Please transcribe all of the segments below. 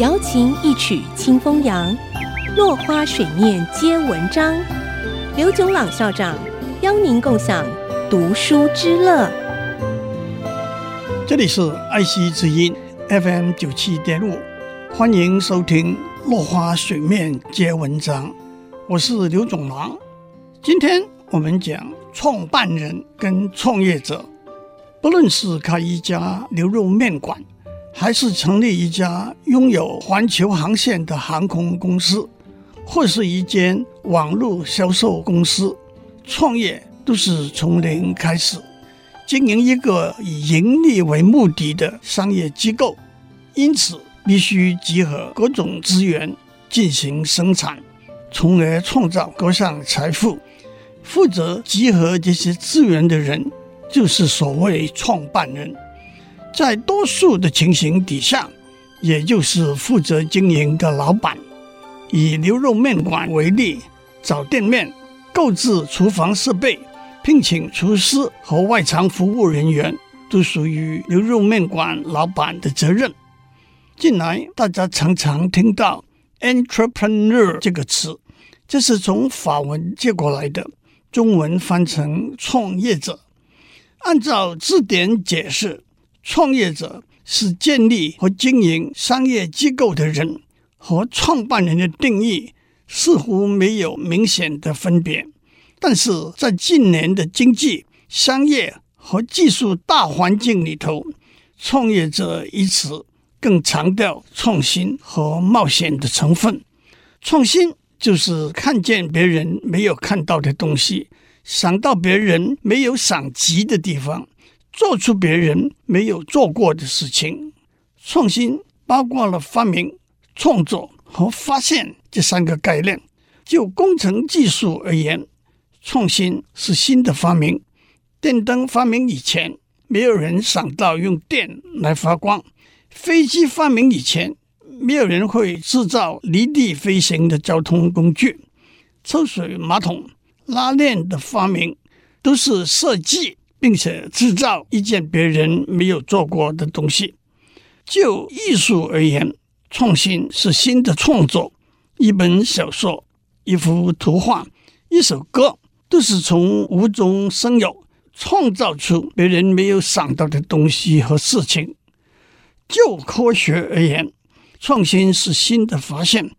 瑶琴一曲清风扬，落花水面皆文章。刘炯朗校长邀您共享读书之乐。这里是爱惜之音 FM 九七点五，欢迎收听《落花水面皆文章》，我是刘炯朗。今天我们讲创办人跟创业者。不论是开一家牛肉面馆，还是成立一家拥有环球航线的航空公司，或是一间网络销售公司，创业都是从零开始。经营一个以盈利为目的的商业机构，因此必须集合各种资源进行生产，从而创造各项财富。负责集合这些资源的人，就是所谓创办人，在多数的情形底下，也就是负责经营的老板。以牛肉面馆为例，找店面、购置厨房设备、聘请厨师和外场服务人员，都属于牛肉面馆老板的责任。近来大家常常听到 “entrepreneur” 这个词，这是从法文借过来的，中文翻成创业者。按照字典解释，创业者是建立和经营商业机构的人，和创办人的定义似乎没有明显的分别。但是在近年的经济、商业和技术大环境里头，创业者一词更强调创新和冒险的成分。创新就是看见别人没有看到的东西。想到别人没有想及的地方，做出别人没有做过的事情。创新包括了发明、创作和发现这三个概念。就工程技术而言，创新是新的发明。电灯发明以前，没有人想到用电来发光；飞机发明以前，没有人会制造离地飞行的交通工具。抽水马桶。拉链的发明都是设计并且制造一件别人没有做过的东西。就艺术而言，创新是新的创作。一本小说、一幅图画、一首歌，都是从无中生有，创造出别人没有想到的东西和事情。就科学而言，创新是新的发现，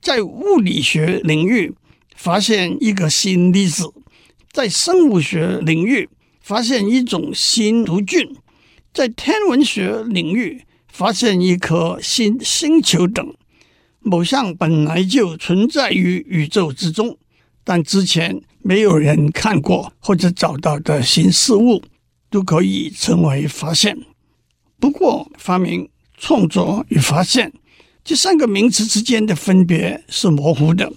在物理学领域。发现一个新粒子，在生物学领域发现一种新毒菌，在天文学领域发现一颗新星球等，某项本来就存在于宇宙之中，但之前没有人看过或者找到的新事物，都可以称为发现。不过，发明、创作与发现这三个名词之间的分别是模糊的。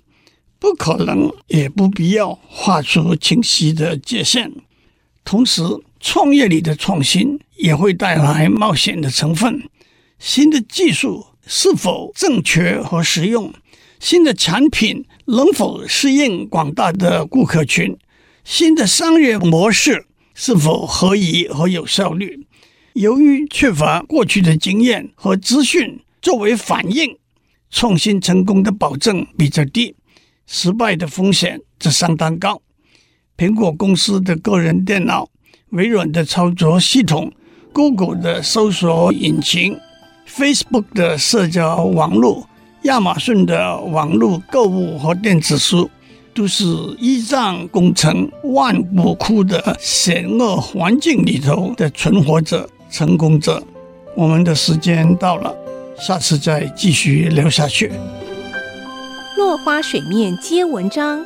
不可能，也不必要画出清晰的界限。同时，创业里的创新也会带来冒险的成分。新的技术是否正确和实用？新的产品能否适应广大的顾客群？新的商业模式是否合宜和有效率？由于缺乏过去的经验和资讯作为反应，创新成功的保证比较低。失败的风险则相当高。苹果公司的个人电脑、微软的操作系统、Google 的搜索引擎、Facebook 的社交网络、亚马逊的网络购物和电子书，都是一仗工程万骨枯的险恶环境里头的存活者、成功者。我们的时间到了，下次再继续聊下去。落花水面皆文章，